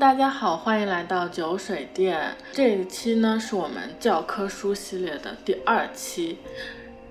大家好，欢迎来到酒水店。这一期呢是我们教科书系列的第二期，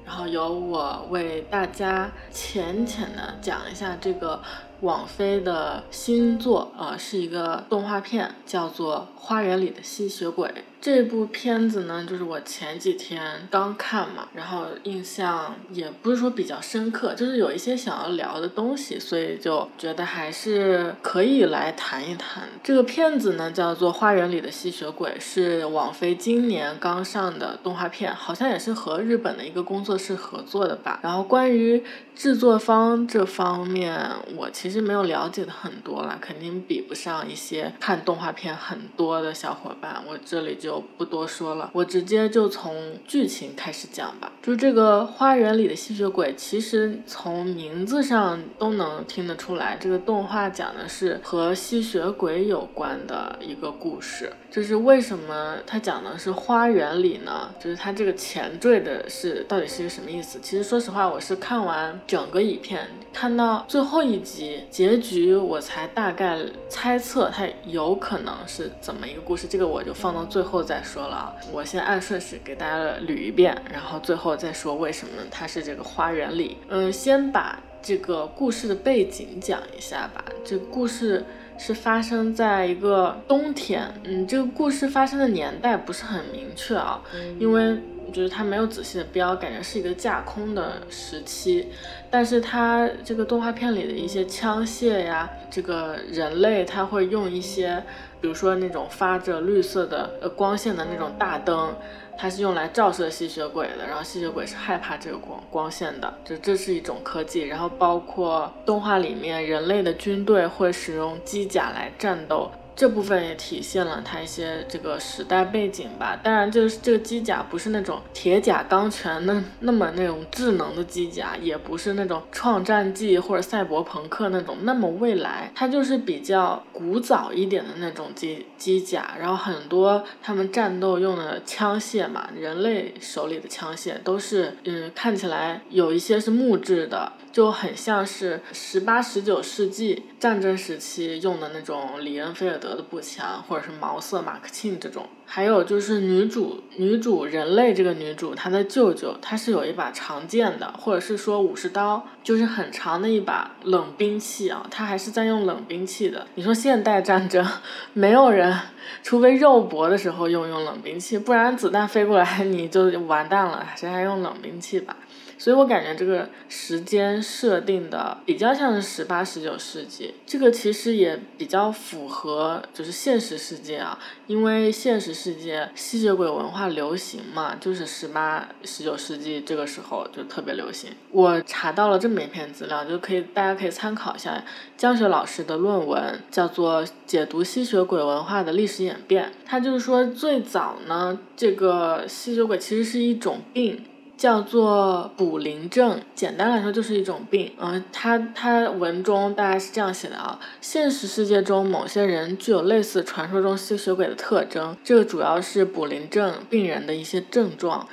然后由我为大家浅浅的讲一下这个网飞的新作，呃，是一个动画片，叫做《花园里的吸血鬼》。这部片子呢，就是我前几天刚看嘛，然后印象也不是说比较深刻，就是有一些想要聊的东西，所以就觉得还是可以来谈一谈。这个片子呢叫做《花园里的吸血鬼》，是网飞今年刚上的动画片，好像也是和日本的一个工作室合作的吧。然后关于制作方这方面，我其实没有了解的很多了，肯定比不上一些看动画片很多的小伙伴，我这里就。不多说了，我直接就从剧情开始讲吧。就这个花园里的吸血鬼，其实从名字上都能听得出来，这个动画讲的是和吸血鬼有关的一个故事。就是为什么它讲的是花园里呢？就是它这个前缀的是到底是一个什么意思？其实说实话，我是看完整个影片，看到最后一集结局，我才大概猜测它有可能是怎么一个故事。这个我就放到最后。再说了啊，我先按顺序给大家捋一遍，然后最后再说为什么它是这个花园里。嗯，先把这个故事的背景讲一下吧。这个故事是发生在一个冬天，嗯，这个故事发生的年代不是很明确啊，因为就是它没有仔细的标，感觉是一个架空的时期。但是它这个动画片里的一些枪械呀，这个人类他会用一些。比如说那种发着绿色的呃光线的那种大灯，它是用来照射吸血鬼的，然后吸血鬼是害怕这个光光线的，就这是一种科技。然后包括动画里面人类的军队会使用机甲来战斗。这部分也体现了它一些这个时代背景吧。当然，就是这个机甲不是那种铁甲钢拳那那么那种智能的机甲，也不是那种创战纪或者赛博朋克那种那么未来，它就是比较古早一点的那种机机甲。然后很多他们战斗用的枪械嘛，人类手里的枪械都是嗯，看起来有一些是木质的。就很像是十八、十九世纪战争时期用的那种里恩菲尔德的步枪，或者是毛瑟马克沁这种。还有就是女主，女主人类这个女主，她的舅舅他是有一把长剑的，或者是说武士刀，就是很长的一把冷兵器啊。他还是在用冷兵器的。你说现代战争，没有人，除非肉搏的时候用用冷兵器，不然子弹飞过来 你就完蛋了，谁还用冷兵器吧？所以我感觉这个时间设定的比较像是十八、十九世纪，这个其实也比较符合就是现实世界啊，因为现实世界吸血鬼文化流行嘛，就是十八、十九世纪这个时候就特别流行。我查到了这么一篇资料，就可以大家可以参考一下江雪老师的论文，叫做《解读吸血鬼文化的历史演变》。他就是说最早呢，这个吸血鬼其实是一种病。叫做卜灵症，简单来说就是一种病。嗯，他他文中大概是这样写的啊，现实世界中某些人具有类似传说中吸血鬼的特征，这主要是卜灵症病人的一些症状。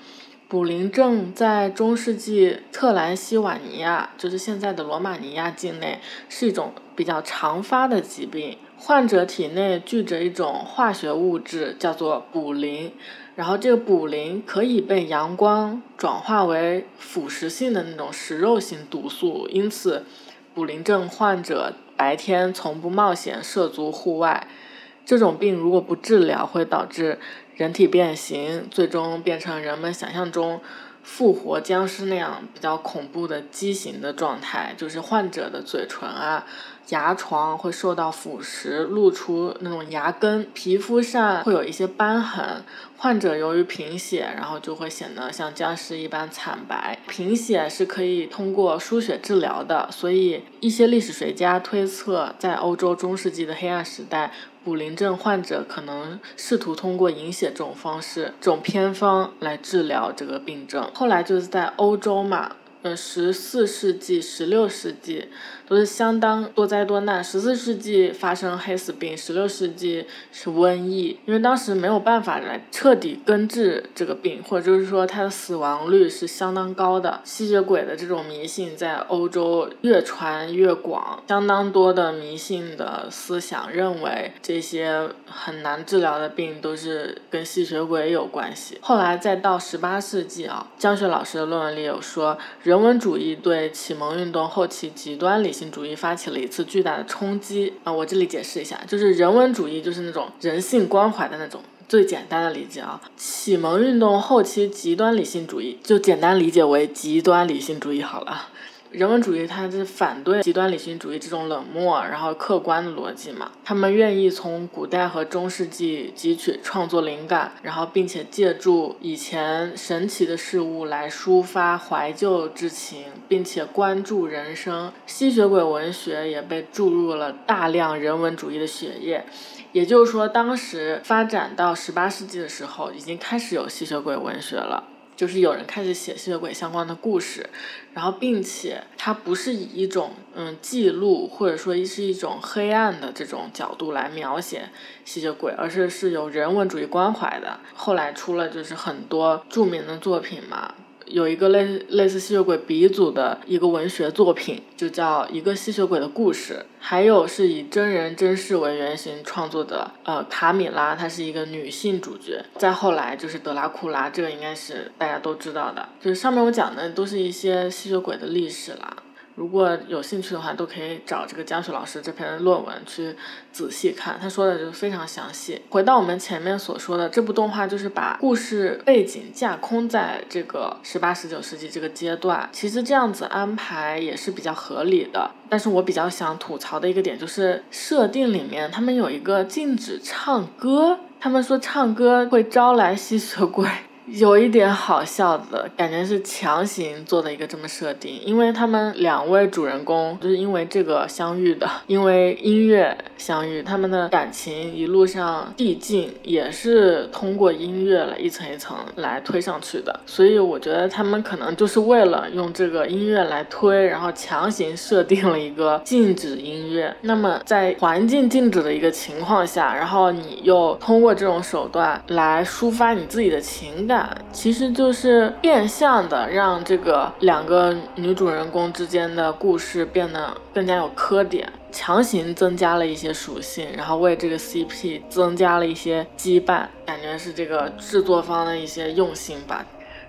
卜灵症在中世纪特兰西瓦尼亚，就是现在的罗马尼亚境内，是一种比较常发的疾病，患者体内聚着一种化学物质，叫做卜灵。然后这个卟啉可以被阳光转化为腐蚀性的那种食肉性毒素，因此卟啉症患者白天从不冒险涉足户外。这种病如果不治疗，会导致人体变形，最终变成人们想象中复活僵尸那样比较恐怖的畸形的状态，就是患者的嘴唇啊。牙床会受到腐蚀，露出那种牙根，皮肤上会有一些斑痕。患者由于贫血，然后就会显得像僵尸一般惨白。贫血是可以通过输血治疗的，所以一些历史学家推测，在欧洲中世纪的黑暗时代，卟啉症患者可能试图通过饮血这种方式、这种偏方来治疗这个病症。后来就是在欧洲嘛。呃，十四世纪、十六世纪都是相当多灾多难。十四世纪发生黑死病，十六世纪是瘟疫，因为当时没有办法来彻底根治这个病，或者就是说它的死亡率是相当高的。吸血鬼的这种迷信在欧洲越传越广，相当多的迷信的思想认为这些很难治疗的病都是跟吸血鬼有关系。后来再到十八世纪啊，江雪老师的论文里有说，人文主义对启蒙运动后期极端理性主义发起了一次巨大的冲击啊。我这里解释一下，就是人文主义就是那种人性关怀的那种。最简单的理解啊，启蒙运动后期极端理性主义就简单理解为极端理性主义好了。人文主义它是反对极端理性主义这种冷漠然后客观的逻辑嘛，他们愿意从古代和中世纪汲取创作灵感，然后并且借助以前神奇的事物来抒发怀旧之情，并且关注人生。吸血鬼文学也被注入了大量人文主义的血液。也就是说，当时发展到十八世纪的时候，已经开始有吸血鬼文学了，就是有人开始写吸血鬼相关的故事，然后并且它不是以一种嗯记录或者说是一种黑暗的这种角度来描写吸血鬼，而是是有人文主义关怀的。后来出了就是很多著名的作品嘛。有一个类类似吸血鬼鼻祖的一个文学作品，就叫《一个吸血鬼的故事》。还有是以真人真事为原型创作的，呃，卡米拉，她是一个女性主角。再后来就是德拉库拉，这个应该是大家都知道的。就是上面我讲的都是一些吸血鬼的历史了。如果有兴趣的话，都可以找这个江雪老师这篇论文去仔细看，他说的就非常详细。回到我们前面所说的，这部动画就是把故事背景架空在这个十八、十九世纪这个阶段，其实这样子安排也是比较合理的。但是我比较想吐槽的一个点就是设定里面他们有一个禁止唱歌，他们说唱歌会招来吸血鬼。有一点好笑的感觉是强行做的一个这么设定，因为他们两位主人公就是因为这个相遇的，因为音乐相遇，他们的感情一路上递进也是通过音乐来一层一层来推上去的，所以我觉得他们可能就是为了用这个音乐来推，然后强行设定了一个禁止音乐。那么在环境禁止的。一个情况下，然后你又通过这种手段来抒发你自己的。情感。其实就是变相的让这个两个女主人公之间的故事变得更加有磕点，强行增加了一些属性，然后为这个 CP 增加了一些羁绊，感觉是这个制作方的一些用心吧。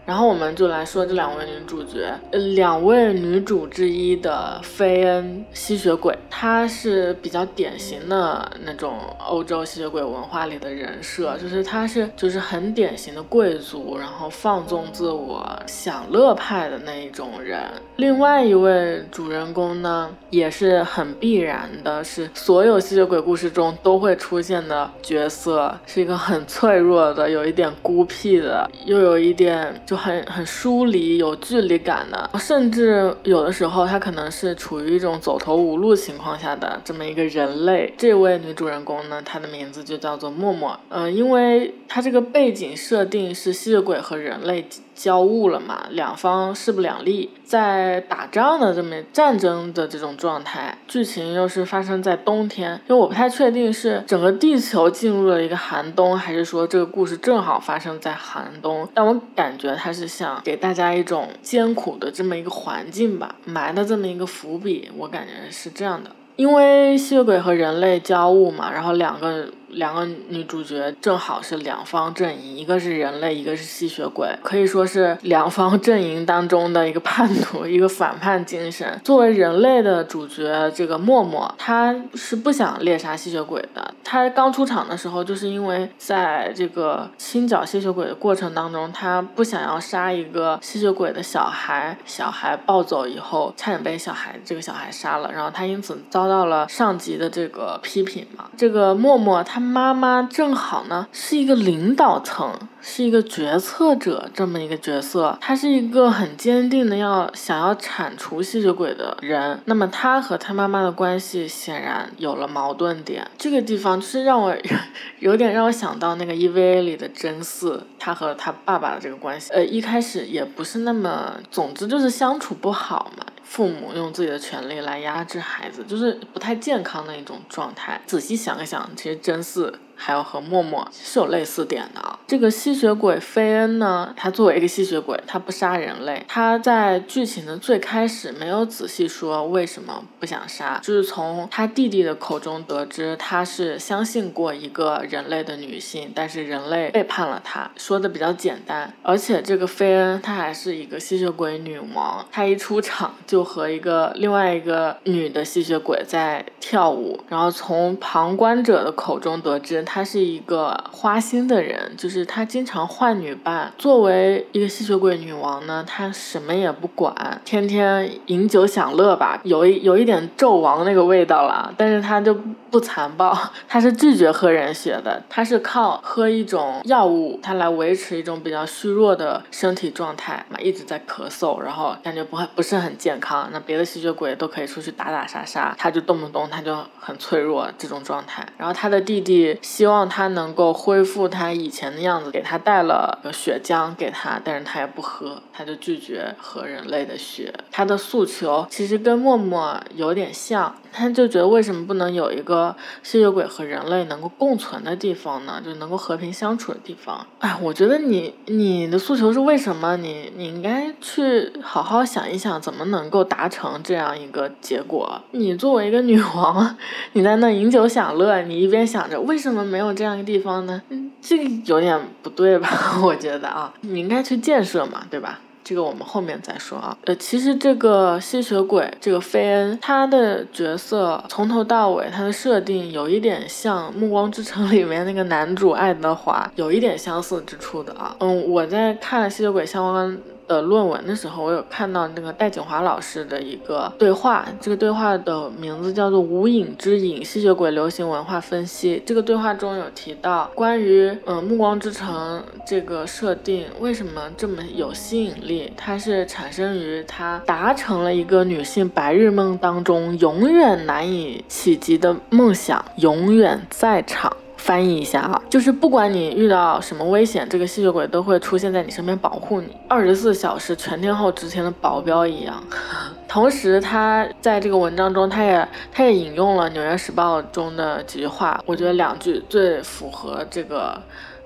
然后我们就来说这两位女主角，呃，两位女主之一的菲恩吸血鬼，她是比较典型的那种欧洲吸血鬼文化里的人设，就是她是就是很典型的贵族，然后放纵自我、享乐派的那一种人。另外一位主人公呢，也是很必然的，是所有吸血鬼故事中都会出现的角色，是一个很脆弱的，有一点孤僻的，又有一点就。很很疏离、有距离感的，甚至有的时候他可能是处于一种走投无路情况下的这么一个人类。这位女主人公呢，她的名字就叫做默默。嗯，因为她这个背景设定是吸血鬼和人类。交恶了嘛，两方势不两立，在打仗的这么战争的这种状态，剧情又是发生在冬天，因为我不太确定是整个地球进入了一个寒冬，还是说这个故事正好发生在寒冬，但我感觉它是想给大家一种艰苦的这么一个环境吧，埋的这么一个伏笔，我感觉是这样的，因为吸血鬼和人类交恶嘛，然后两个。两个女主角正好是两方阵营，一个是人类，一个是吸血鬼，可以说是两方阵营当中的一个叛徒，一个反叛精神。作为人类的主角，这个默默，他是不想猎杀吸血鬼的。他刚出场的时候，就是因为在这个清剿吸血鬼的过程当中，他不想要杀一个吸血鬼的小孩，小孩暴走以后，差点被小孩这个小孩杀了，然后他因此遭到了上级的这个批评嘛。这个默默他。他妈妈正好呢是一个领导层，是一个决策者这么一个角色，他是一个很坚定的要想要铲除吸血鬼的人。那么他和他妈妈的关系显然有了矛盾点，这个地方就是让我 有点让我想到那个 EVA 里的真嗣，他和他爸爸的这个关系，呃，一开始也不是那么，总之就是相处不好嘛。父母用自己的权利来压制孩子，就是不太健康的一种状态。仔细想一想，其实真是。还有和默默是有类似点的啊。这个吸血鬼菲恩呢，他作为一个吸血鬼，他不杀人类。他在剧情的最开始没有仔细说为什么不想杀，就是从他弟弟的口中得知，他是相信过一个人类的女性，但是人类背叛了他，说的比较简单。而且这个菲恩她还是一个吸血鬼女王，她一出场就和一个另外一个女的吸血鬼在跳舞，然后从旁观者的口中得知。他是一个花心的人，就是他经常换女伴。作为一个吸血鬼女王呢，她什么也不管，天天饮酒享乐吧，有一有一点纣王那个味道了。但是她就不残暴，他是拒绝喝人血的，他是靠喝一种药物，他来维持一种比较虚弱的身体状态嘛，一直在咳嗽，然后感觉不不是很健康。那别的吸血鬼都可以出去打打杀杀，他就动不动他就很脆弱这种状态。然后他的弟弟。希望他能够恢复他以前的样子，给他带了个血浆给他，但是他也不喝，他就拒绝喝人类的血。他的诉求其实跟默默有点像。他就觉得为什么不能有一个吸血鬼和人类能够共存的地方呢？就能够和平相处的地方。哎，我觉得你你的诉求是为什么？你你应该去好好想一想，怎么能够达成这样一个结果。你作为一个女王，你在那饮酒享乐，你一边想着为什么没有这样一个地方呢？这个有点不对吧？我觉得啊，你应该去建设嘛，对吧？这个我们后面再说啊。呃，其实这个吸血鬼这个菲恩，他的角色从头到尾，他的设定有一点像《暮光之城》里面那个男主爱德华，有一点相似之处的啊。嗯，我在看吸血鬼相关。的论文的时候，我有看到那个戴锦华老师的一个对话，这个对话的名字叫做《无影之影：吸血鬼流行文化分析》。这个对话中有提到关于嗯《暮光之城》这个设定为什么这么有吸引力，它是产生于它达成了一个女性白日梦当中永远难以企及的梦想，永远在场。翻译一下啊，就是不管你遇到什么危险，这个吸血鬼都会出现在你身边保护你，二十四小时全天候执勤的保镖一样。同时，他在这个文章中，他也他也引用了《纽约时报》中的几句话，我觉得两句最符合这个，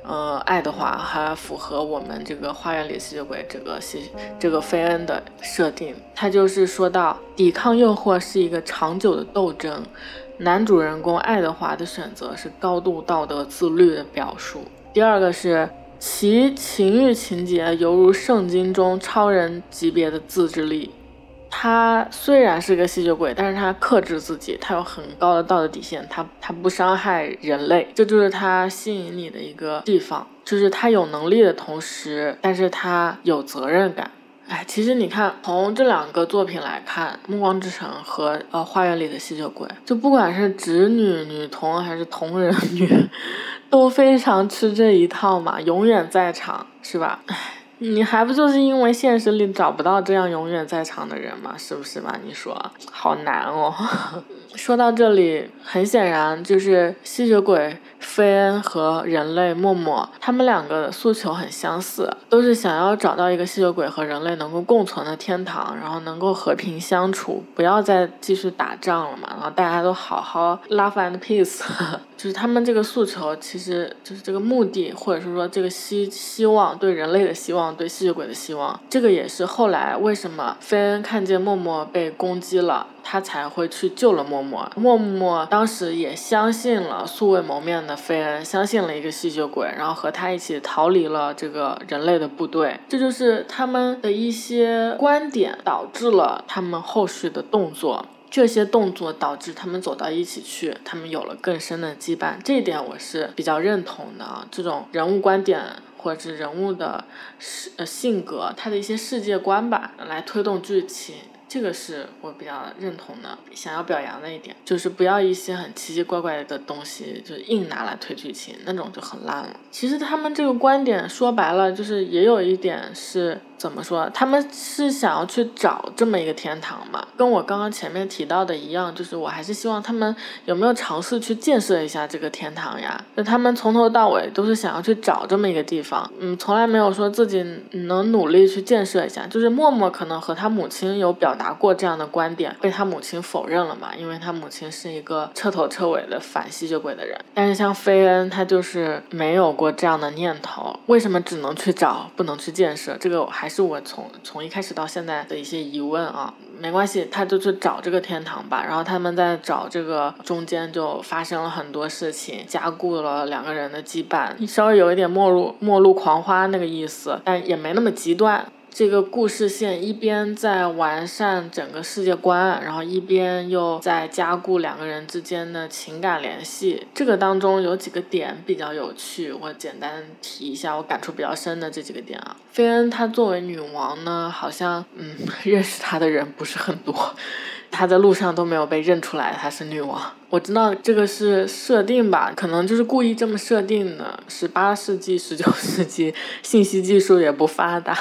呃，爱德华，还符合我们这个花园里吸血鬼这个吸这个菲恩的设定。他就是说到，抵抗诱惑是一个长久的斗争。男主人公爱德华的选择是高度道德自律的表述。第二个是其情欲情节犹如圣经中超人级别的自制力。他虽然是个吸血鬼，但是他克制自己，他有很高的道德底线，他他不伤害人类，这就是他吸引你的一个地方，就是他有能力的同时，但是他有责任感。哎，其实你看，从这两个作品来看，《暮光之城》和呃《花园里的吸血鬼》，就不管是直女、女同还是同人女，都非常吃这一套嘛，永远在场，是吧？哎，你还不就是因为现实里找不到这样永远在场的人吗？是不是吧？你说，好难哦。说到这里，很显然就是吸血鬼菲恩和人类默默，他们两个诉求很相似，都是想要找到一个吸血鬼和人类能够共存的天堂，然后能够和平相处，不要再继续打仗了嘛，然后大家都好好 love and peace，就是他们这个诉求，其实就是这个目的，或者是说这个希希望对人类的希望，对吸血鬼的希望，这个也是后来为什么菲恩看见默默被攻击了。他才会去救了默默，默默当时也相信了素未谋面的菲恩，相信了一个吸血鬼，然后和他一起逃离了这个人类的部队。这就是他们的一些观点导致了他们后续的动作，这些动作导致他们走到一起去，他们有了更深的羁绊。这一点我是比较认同的，这种人物观点或者是人物的呃性格，他的一些世界观吧，来推动剧情。这个是我比较认同的，想要表扬的一点，就是不要一些很奇奇怪怪的东西，就硬拿来推剧情，那种就很烂了。其实他们这个观点说白了，就是也有一点是怎么说，他们是想要去找这么一个天堂嘛，跟我刚刚前面提到的一样，就是我还是希望他们有没有尝试去建设一下这个天堂呀？就他们从头到尾都是想要去找这么一个地方，嗯，从来没有说自己能努力去建设一下。就是默默可能和他母亲有表。达过这样的观点，被他母亲否认了嘛？因为他母亲是一个彻头彻尾的反吸血鬼的人。但是像菲恩，他就是没有过这样的念头。为什么只能去找，不能去建设？这个还是我从从一开始到现在的一些疑问啊。没关系，他就去找这个天堂吧。然后他们在找这个中间就发生了很多事情，加固了两个人的羁绊，稍微有一点末路末路狂花那个意思，但也没那么极端。这个故事线一边在完善整个世界观，然后一边又在加固两个人之间的情感联系。这个当中有几个点比较有趣，我简单提一下我感触比较深的这几个点啊。菲恩她作为女王呢，好像嗯 认识她的人不是很多，她在路上都没有被认出来她是女王。我知道这个是设定吧，可能就是故意这么设定的。十八世纪、十九世纪，信息技术也不发达，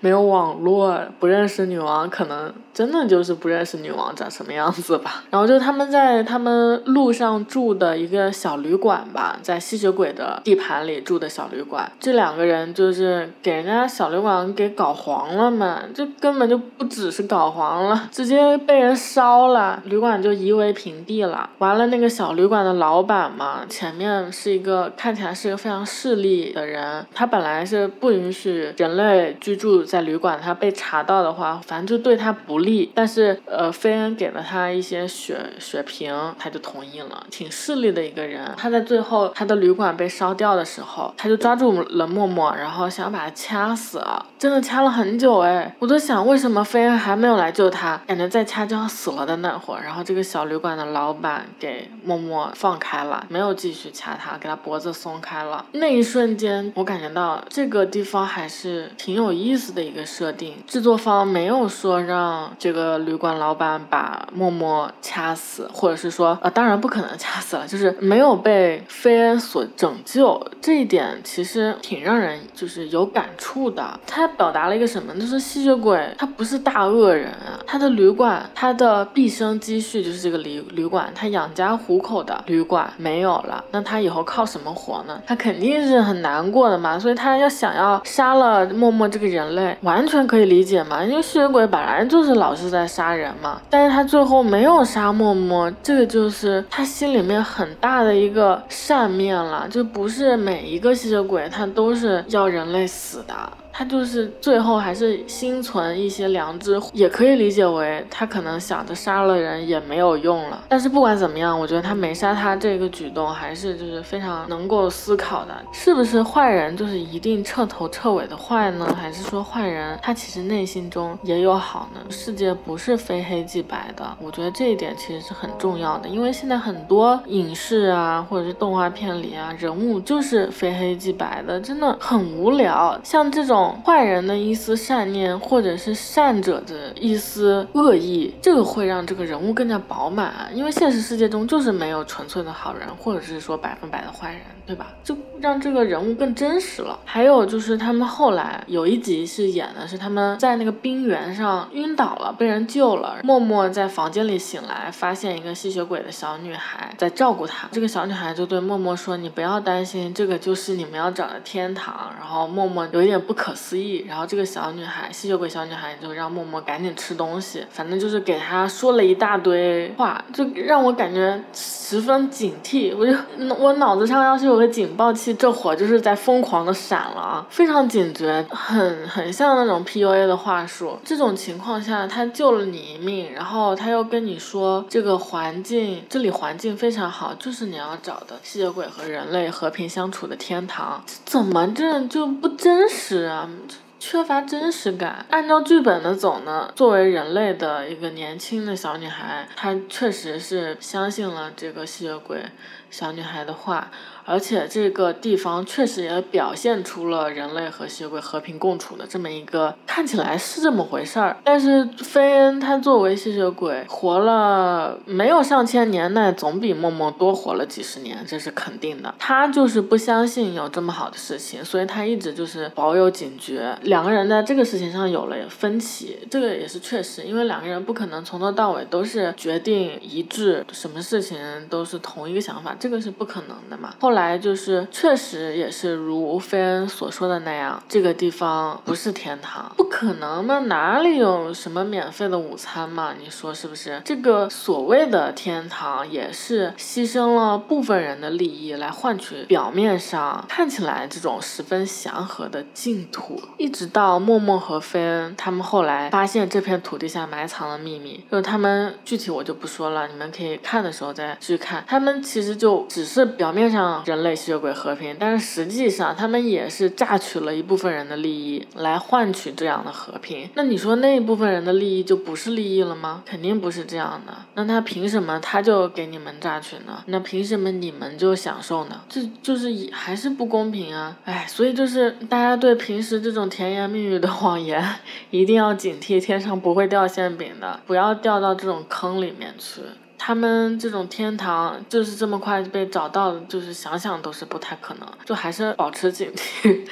没有网络，不认识女王，可能真的就是不认识女王长什么样子吧。然后就他们在他们路上住的一个小旅馆吧，在吸血鬼的地盘里住的小旅馆，这两个人就是给人家小旅馆给搞黄了嘛，这根本就不只是搞黄了，直接被人烧了，旅馆就夷为平地了。完了，那个小旅馆的老板嘛，前面是一个看起来是一个非常势利的人，他本来是不允许人类居住在旅馆，他被查到的话，反正就对他不利。但是，呃，菲恩给了他一些血血瓶，他就同意了。挺势利的一个人，他在最后他的旅馆被烧掉的时候，他就抓住了默默，然后想把他掐死，真的掐了很久哎，我都想为什么菲恩还没有来救他，感觉再掐就要死了的那会儿，然后这个小旅馆的老板。给默默放开了，没有继续掐他，给他脖子松开了。那一瞬间，我感觉到这个地方还是挺有意思的一个设定。制作方没有说让这个旅馆老板把默默掐死，或者是说，呃，当然不可能掐死了，就是没有被菲恩所拯救。这一点其实挺让人就是有感触的。他表达了一个什么？就是吸血鬼他不是大恶人啊，他的旅馆，他的毕生积蓄就是这个旅旅馆，他。养家糊口的旅馆没有了，那他以后靠什么活呢？他肯定是很难过的嘛，所以他要想要杀了默默这个人类，完全可以理解嘛，因为吸血鬼本来就是老是在杀人嘛。但是他最后没有杀默默，这个就是他心里面很大的一个善面了，就不是每一个吸血鬼他都是要人类死的。他就是最后还是心存一些良知，也可以理解为他可能想着杀了人也没有用了。但是不管怎么样，我觉得他没杀他这个举动还是就是非常能够思考的。是不是坏人就是一定彻头彻尾的坏呢？还是说坏人他其实内心中也有好呢？世界不是非黑即白的。我觉得这一点其实是很重要的，因为现在很多影视啊或者是动画片里啊人物就是非黑即白的，真的很无聊。像这种。坏人的一丝善念，或者是善者的一丝恶意，这个会让这个人物更加饱满。因为现实世界中就是没有纯粹的好人，或者是说百分百的坏人，对吧？就让这个人物更真实了。还有就是他们后来有一集是演的是他们在那个冰原上晕倒了，被人救了。默默在房间里醒来，发现一个吸血鬼的小女孩在照顾他。这个小女孩就对默默说：“你不要担心，这个就是你们要找的天堂。”然后默默有一点不可。思议，然后这个小女孩，吸血鬼小女孩就让默默赶紧吃东西，反正就是给她说了一大堆话，就让我感觉十分警惕。我就我脑子上要是有有个警报器，这会儿就是在疯狂的闪了啊，非常警觉，很很像那种 PUA 的话术。这种情况下，他救了你一命，然后他又跟你说这个环境，这里环境非常好，就是你要找的吸血鬼和人类和平相处的天堂，怎么这就不真实啊？缺乏真实感。按照剧本的走呢，作为人类的一个年轻的小女孩，她确实是相信了这个吸血鬼小女孩的话。而且这个地方确实也表现出了人类和吸血鬼和平共处的这么一个看起来是这么回事儿。但是菲恩他作为吸血鬼活了没有上千年，那总比默默多活了几十年，这是肯定的。他就是不相信有这么好的事情，所以他一直就是保有警觉。两个人在这个事情上有了分歧，这个也是确实，因为两个人不可能从头到尾都是决定一致，什么事情都是同一个想法，这个是不可能的嘛。后来就是确实也是如菲恩所说的那样，这个地方不是天堂，不可能嘛，哪里有什么免费的午餐嘛？你说是不是？这个所谓的天堂也是牺牲了部分人的利益来换取表面上看起来这种十分祥和的净土。一直到默默和菲恩他们后来发现这片土地下埋藏了秘密，就他们具体我就不说了，你们可以看的时候再去看。他们其实就只是表面上。人类吸血鬼和平，但是实际上他们也是榨取了一部分人的利益来换取这样的和平。那你说那一部分人的利益就不是利益了吗？肯定不是这样的。那他凭什么他就给你们榨取呢？那凭什么你们就享受呢？这就是还是不公平啊！哎，所以就是大家对平时这种甜言蜜语的谎言 一定要警惕，天上不会掉馅饼的，不要掉到这种坑里面去。他们这种天堂就是这么快被找到，就是想想都是不太可能，就还是保持警惕。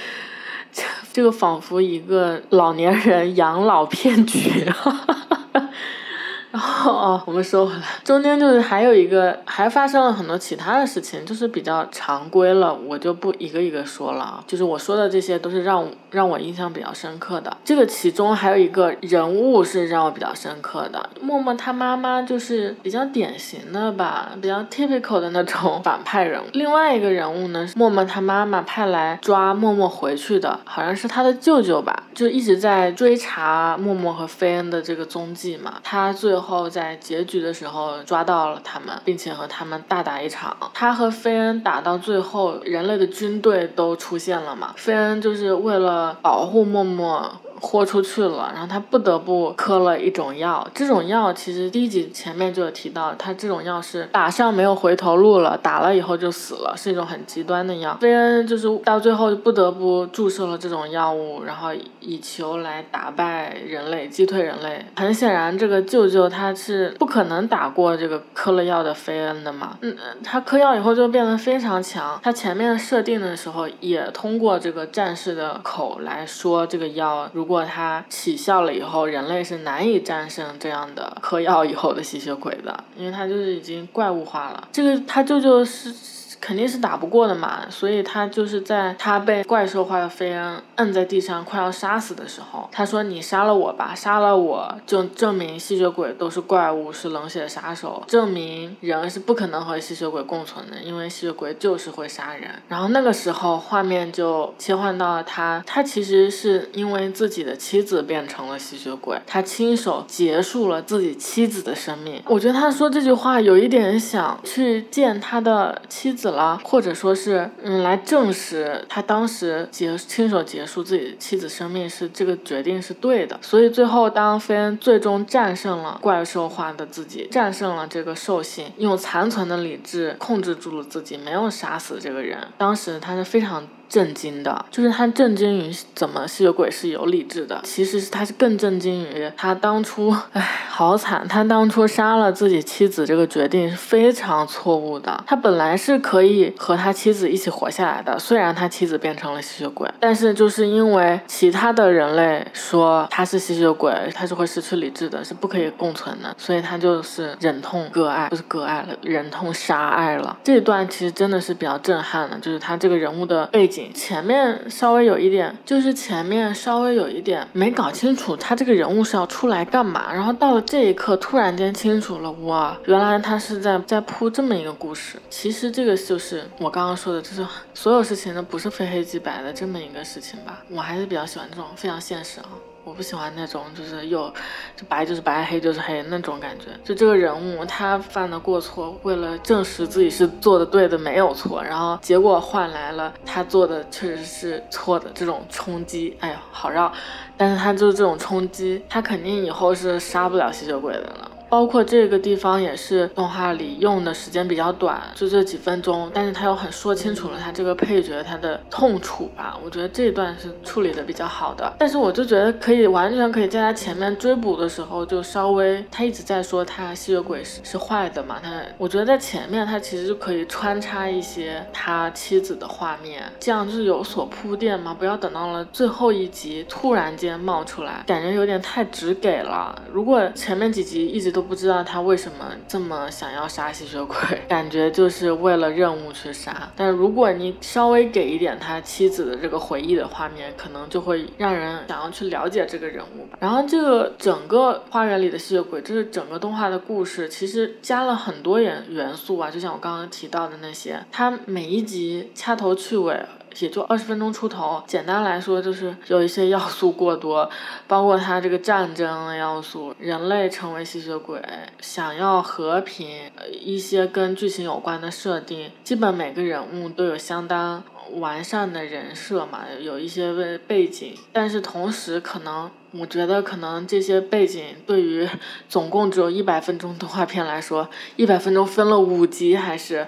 这个仿佛一个老年人养老骗局。哈哈哈哈然 后哦，我们说回来，中间就是还有一个，还发生了很多其他的事情，就是比较常规了，我就不一个一个说了。就是我说的这些都是让让我印象比较深刻的。这个其中还有一个人物是让我比较深刻的，默默他妈妈就是比较典型的吧，比较 typical 的那种反派人物。另外一个人物呢，是默默他妈妈派来抓默默回去的，好像是他的舅舅吧，就一直在追查默默和菲恩的这个踪迹嘛。他最后。后在结局的时候抓到了他们，并且和他们大打一场。他和菲恩打到最后，人类的军队都出现了嘛？菲恩就是为了保护默默。豁出去了，然后他不得不磕了一种药。这种药其实第一集前面就有提到，他这种药是打上没有回头路了，打了以后就死了，是一种很极端的药。菲恩就是到最后就不得不注射了这种药物，然后以求来打败人类，击退人类。很显然，这个舅舅他是不可能打过这个磕了药的菲恩的嘛。嗯，他嗑药以后就变得非常强。他前面设定的时候也通过这个战士的口来说，这个药如果。如果它起效了以后，人类是难以战胜这样的嗑药以后的吸血鬼的，因为它就是已经怪物化了。这个他舅舅是。肯定是打不过的嘛，所以他就是在他被怪兽化的菲恩摁在地上快要杀死的时候，他说：“你杀了我吧，杀了我就证明吸血鬼都是怪物，是冷血杀手，证明人是不可能和吸血鬼共存的，因为吸血鬼就是会杀人。”然后那个时候画面就切换到了他，他其实是因为自己的妻子变成了吸血鬼，他亲手结束了自己妻子的生命。我觉得他说这句话有一点想去见他的妻子。了，或者说是，嗯，来证实他当时结亲手结束自己妻子生命是这个决定是对的。所以最后，当菲恩最终战胜了怪兽化的自己，战胜了这个兽性，用残存的理智控制住了自己，没有杀死这个人。当时他是非常。震惊的，就是他震惊于怎么吸血鬼是有理智的。其实是他是更震惊于他当初，唉，好惨！他当初杀了自己妻子这个决定是非常错误的。他本来是可以和他妻子一起活下来的，虽然他妻子变成了吸血鬼，但是就是因为其他的人类说他是吸血鬼，他是会失去理智的，是不可以共存的，所以他就是忍痛割爱，不是割爱了，忍痛杀爱了。这一段其实真的是比较震撼的，就是他这个人物的背景。前面稍微有一点，就是前面稍微有一点没搞清楚他这个人物是要出来干嘛，然后到了这一刻突然间清楚了，哇，原来他是在在铺这么一个故事。其实这个就是我刚刚说的，就是所有事情都不是非黑即白的这么一个事情吧。我还是比较喜欢这种非常现实啊。我不喜欢那种，就是又就白就是白，黑就是黑那种感觉。就这个人物他犯的过错，为了证实自己是做的对的，没有错，然后结果换来了他做的确实是错的这种冲击。哎呀，好绕。但是他就是这种冲击，他肯定以后是杀不了吸血鬼的了。包括这个地方也是动画里用的时间比较短，就这几分钟，但是他又很说清楚了他这个配角他的痛楚吧，我觉得这一段是处理的比较好的。但是我就觉得可以完全可以在他前面追捕的时候就稍微，他一直在说他吸血鬼是是坏的嘛，他我觉得在前面他其实就可以穿插一些他妻子的画面，这样就是有所铺垫嘛，不要等到了最后一集突然间冒出来，感觉有点太直给了。如果前面几集一直都不知道他为什么这么想要杀吸血鬼，感觉就是为了任务去杀。但如果你稍微给一点他妻子的这个回忆的画面，可能就会让人想要去了解这个人物吧。然后这个整个花园里的吸血鬼，这是整个动画的故事，其实加了很多元元素啊，就像我刚刚提到的那些，它每一集掐头去尾。也就二十分钟出头，简单来说就是有一些要素过多，包括它这个战争的要素，人类成为吸血鬼，想要和平，一些跟剧情有关的设定，基本每个人物都有相当完善的人设嘛，有一些背背景，但是同时可能，我觉得可能这些背景对于总共只有一百分钟动画片来说，一百分钟分了五集还是。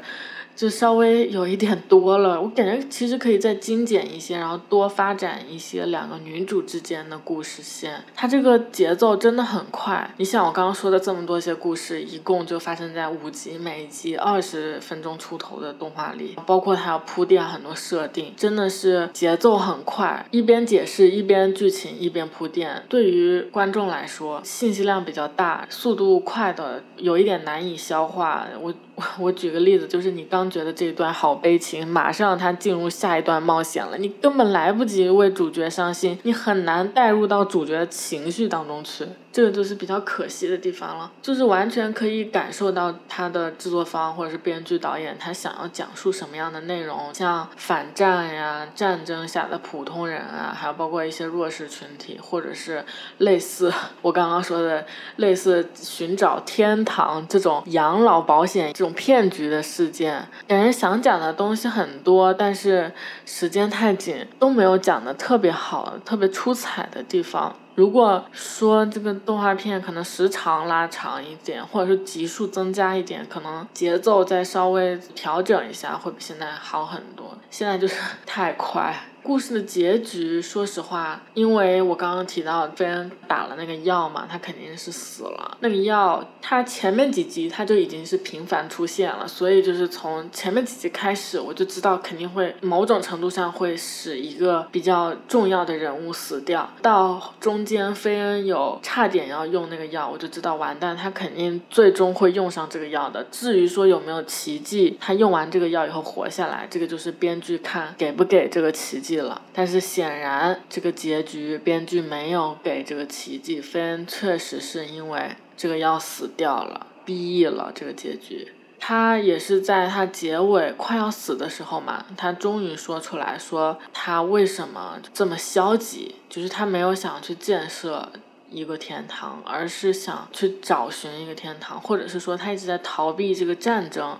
就稍微有一点多了，我感觉其实可以再精简一些，然后多发展一些两个女主之间的故事线。它这个节奏真的很快，你像我刚刚说的这么多些故事，一共就发生在五集，每集二十分钟出头的动画里，包括它要铺垫很多设定，真的是节奏很快，一边解释一边剧情一边铺垫，对于观众来说信息量比较大，速度快的有一点难以消化。我。我举个例子，就是你刚觉得这一段好悲情，马上他进入下一段冒险了，你根本来不及为主角伤心，你很难带入到主角的情绪当中去。这个就是比较可惜的地方了，就是完全可以感受到他的制作方或者是编剧导演他想要讲述什么样的内容，像反战呀、战争下的普通人啊，还有包括一些弱势群体，或者是类似我刚刚说的类似寻找天堂这种养老保险这种骗局的事件，感觉想讲的东西很多，但是时间太紧，都没有讲的特别好、特别出彩的地方。如果说这个动画片可能时长拉长一点，或者是集数增加一点，可能节奏再稍微调整一下，会比现在好很多。现在就是太快。故事的结局，说实话，因为我刚刚提到菲恩打了那个药嘛，他肯定是死了。那个药，他前面几集他就已经是频繁出现了，所以就是从前面几集开始，我就知道肯定会某种程度上会使一个比较重要的人物死掉。到中间菲恩有差点要用那个药，我就知道完蛋，他肯定最终会用上这个药的。至于说有没有奇迹，他用完这个药以后活下来，这个就是编剧看给不给这个奇迹。了，但是显然这个结局编剧没有给这个奇迹，菲恩确实是因为这个要死掉了，BE 了这个结局。他也是在他结尾快要死的时候嘛，他终于说出来说他为什么这么消极，就是他没有想去建设一个天堂，而是想去找寻一个天堂，或者是说他一直在逃避这个战争。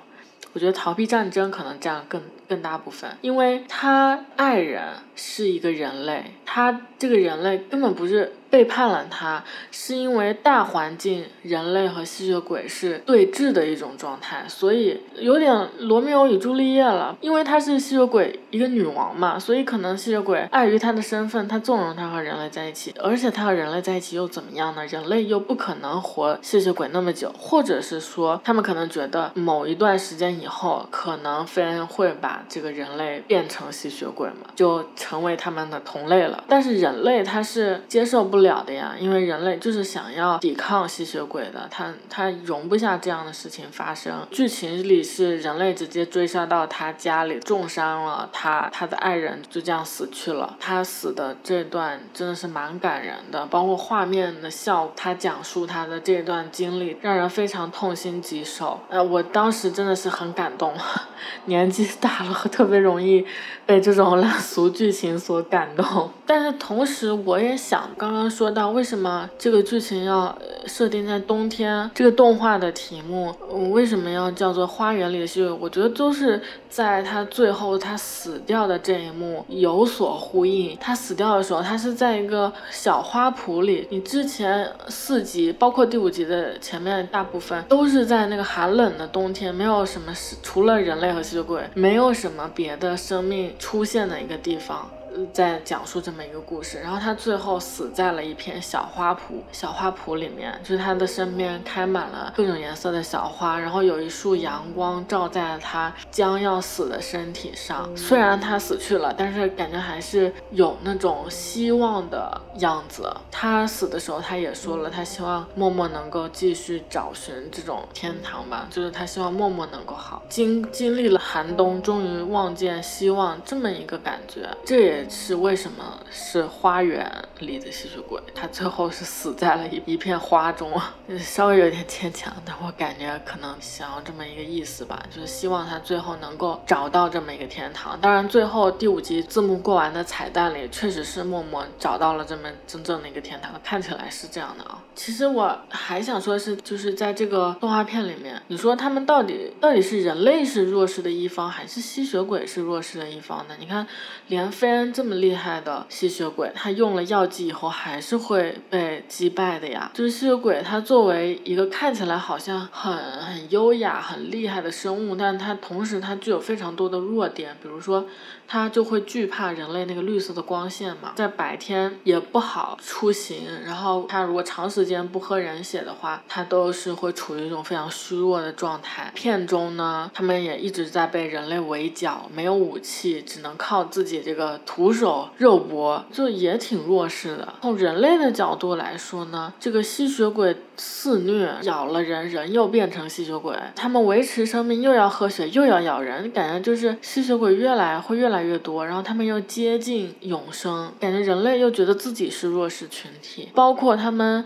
我觉得逃避战争可能占更更大部分，因为他爱人是一个人类，他这个人类根本不是。背叛了他，是因为大环境人类和吸血鬼是对峙的一种状态，所以有点罗密欧与朱丽叶了。因为她是吸血鬼一个女王嘛，所以可能吸血鬼碍于她的身份，她纵容她和人类在一起。而且她和人类在一起又怎么样呢？人类又不可能活吸血鬼那么久，或者是说他们可能觉得某一段时间以后，可能菲恩会把这个人类变成吸血鬼嘛，就成为他们的同类了。但是人类他是接受不了。了的呀，因为人类就是想要抵抗吸血鬼的，他他容不下这样的事情发生。剧情里是人类直接追杀到他家里，重伤了他，他的爱人就这样死去了。他死的这段真的是蛮感人的，包括画面的效，他讲述他的这段经历，让人非常痛心疾首。呃，我当时真的是很感动，年纪大了特别容易被这种烂俗剧情所感动。但是同时，我也想刚刚。说到为什么这个剧情要设定在冬天，这个动画的题目为什么要叫做《花园里的吸血鬼》？我觉得都是在他最后他死掉的这一幕有所呼应。他死掉的时候，他是在一个小花圃里。你之前四集，包括第五集的前面大部分，都是在那个寒冷的冬天，没有什么，除了人类和吸血鬼，没有什么别的生命出现的一个地方。在讲述这么一个故事，然后他最后死在了一片小花圃，小花圃里面，就是他的身边开满了各种颜色的小花，然后有一束阳光照在了他将要死的身体上。虽然他死去了，但是感觉还是有那种希望的样子。他死的时候，他也说了，他希望默默能够继续找寻这种天堂吧，就是他希望默默能够好。经经历了寒冬，终于望见希望，这么一个感觉，这也。是为什么是花园里的吸血鬼？他最后是死在了一一片花中，稍微有点牵强，但我感觉可能想要这么一个意思吧，就是希望他最后能够找到这么一个天堂。当然，最后第五集字幕过完的彩蛋里，确实是默默找到了这么真正的一个天堂，看起来是这样的啊。其实我还想说，是就是在这个动画片里面，你说他们到底到底是人类是弱势的一方，还是吸血鬼是弱势的一方呢？你看，连菲恩。这么厉害的吸血鬼，他用了药剂以后还是会被击败的呀。就是吸血鬼，他作为一个看起来好像很很优雅、很厉害的生物，但他同时他具有非常多的弱点，比如说。他就会惧怕人类那个绿色的光线嘛，在白天也不好出行。然后他如果长时间不喝人血的话，他都是会处于一种非常虚弱的状态。片中呢，他们也一直在被人类围剿，没有武器，只能靠自己这个徒手肉搏，就也挺弱势的。从人类的角度来说呢，这个吸血鬼肆虐，咬了人，人又变成吸血鬼，他们维持生命又要喝血又要咬人，感觉就是吸血鬼越来会越来。越多，然后他们又接近永生，感觉人类又觉得自己是弱势群体，包括他们。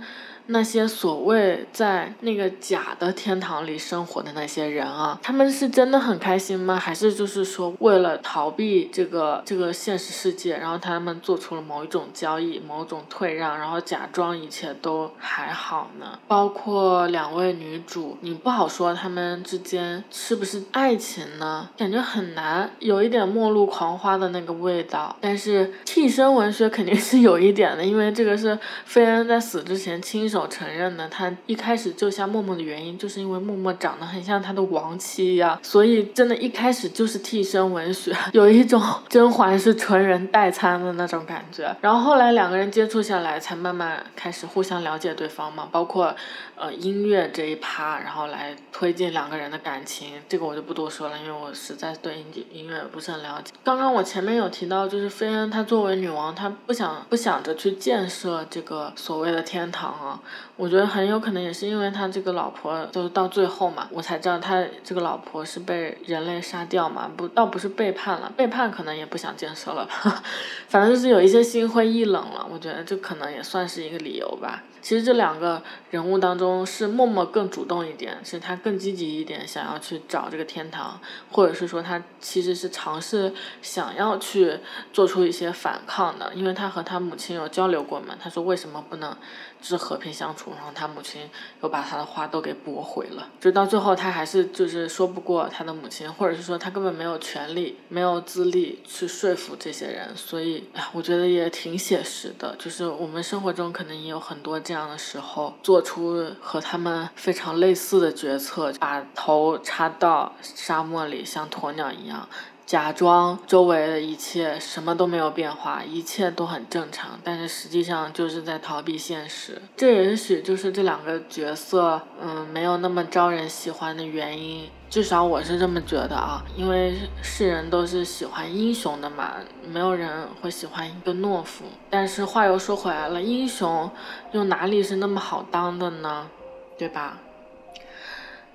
那些所谓在那个假的天堂里生活的那些人啊，他们是真的很开心吗？还是就是说为了逃避这个这个现实世界，然后他们做出了某一种交易、某种退让，然后假装一切都还好呢？包括两位女主，你不好说他们之间是不是爱情呢？感觉很难，有一点末路狂花的那个味道。但是替身文学肯定是有一点的，因为这个是费恩在死之前亲手。我承认呢，他一开始救下默默的原因，就是因为默默长得很像他的亡妻呀，所以真的，一开始就是替身文学，有一种甄嬛是纯人代餐的那种感觉。然后后来两个人接触下来，才慢慢开始互相了解对方嘛，包括呃音乐这一趴，然后来推进两个人的感情。这个我就不多说了，因为我实在对音音乐不是很了解。刚刚我前面有提到，就是菲恩她作为女王，她不想不想着去建设这个所谓的天堂啊。我觉得很有可能也是因为他这个老婆，就是到最后嘛，我才知道他这个老婆是被人类杀掉嘛，不，倒不是背叛了，背叛可能也不想建设了吧，反正就是有一些心灰意冷了。我觉得这可能也算是一个理由吧。其实这两个人物当中，是默默更主动一点，是他更积极一点，想要去找这个天堂，或者是说他其实是尝试想要去做出一些反抗的，因为他和他母亲有交流过嘛，他说为什么不能就是和平相处，然后他母亲又把他的话都给驳回了，就到最后他还是就是说不过他的母亲，或者是说他根本没有权利、没有资历去说服这些人，所以我觉得也挺写实的，就是我们生活中可能也有很多。这样样的时候，做出和他们非常类似的决策，把头插到沙漠里，像鸵鸟一样，假装周围的一切什么都没有变化，一切都很正常，但是实际上就是在逃避现实。这也许就是这两个角色，嗯，没有那么招人喜欢的原因。至少我是这么觉得啊，因为世人都是喜欢英雄的嘛，没有人会喜欢一个懦夫。但是话又说回来了，英雄又哪里是那么好当的呢？对吧？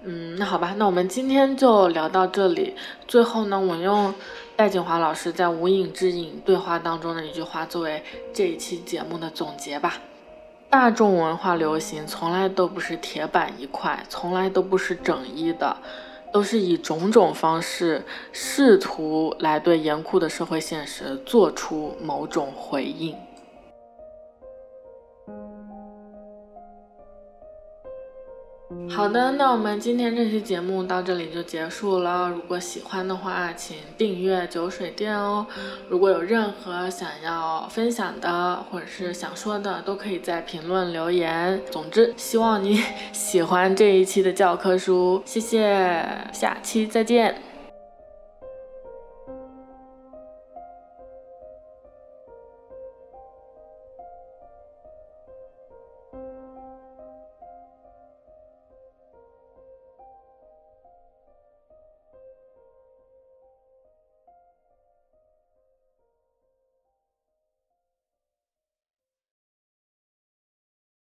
嗯，那好吧，那我们今天就聊到这里。最后呢，我用戴锦华老师在《无影之影》对话当中的一句话作为这一期节目的总结吧：大众文化流行从来都不是铁板一块，从来都不是整一的。都是以种种方式试图来对严酷的社会现实做出某种回应。好的，那我们今天这期节目到这里就结束了。如果喜欢的话，请订阅酒水店哦。如果有任何想要分享的或者是想说的，都可以在评论留言。总之，希望你 喜欢这一期的教科书，谢谢，下期再见。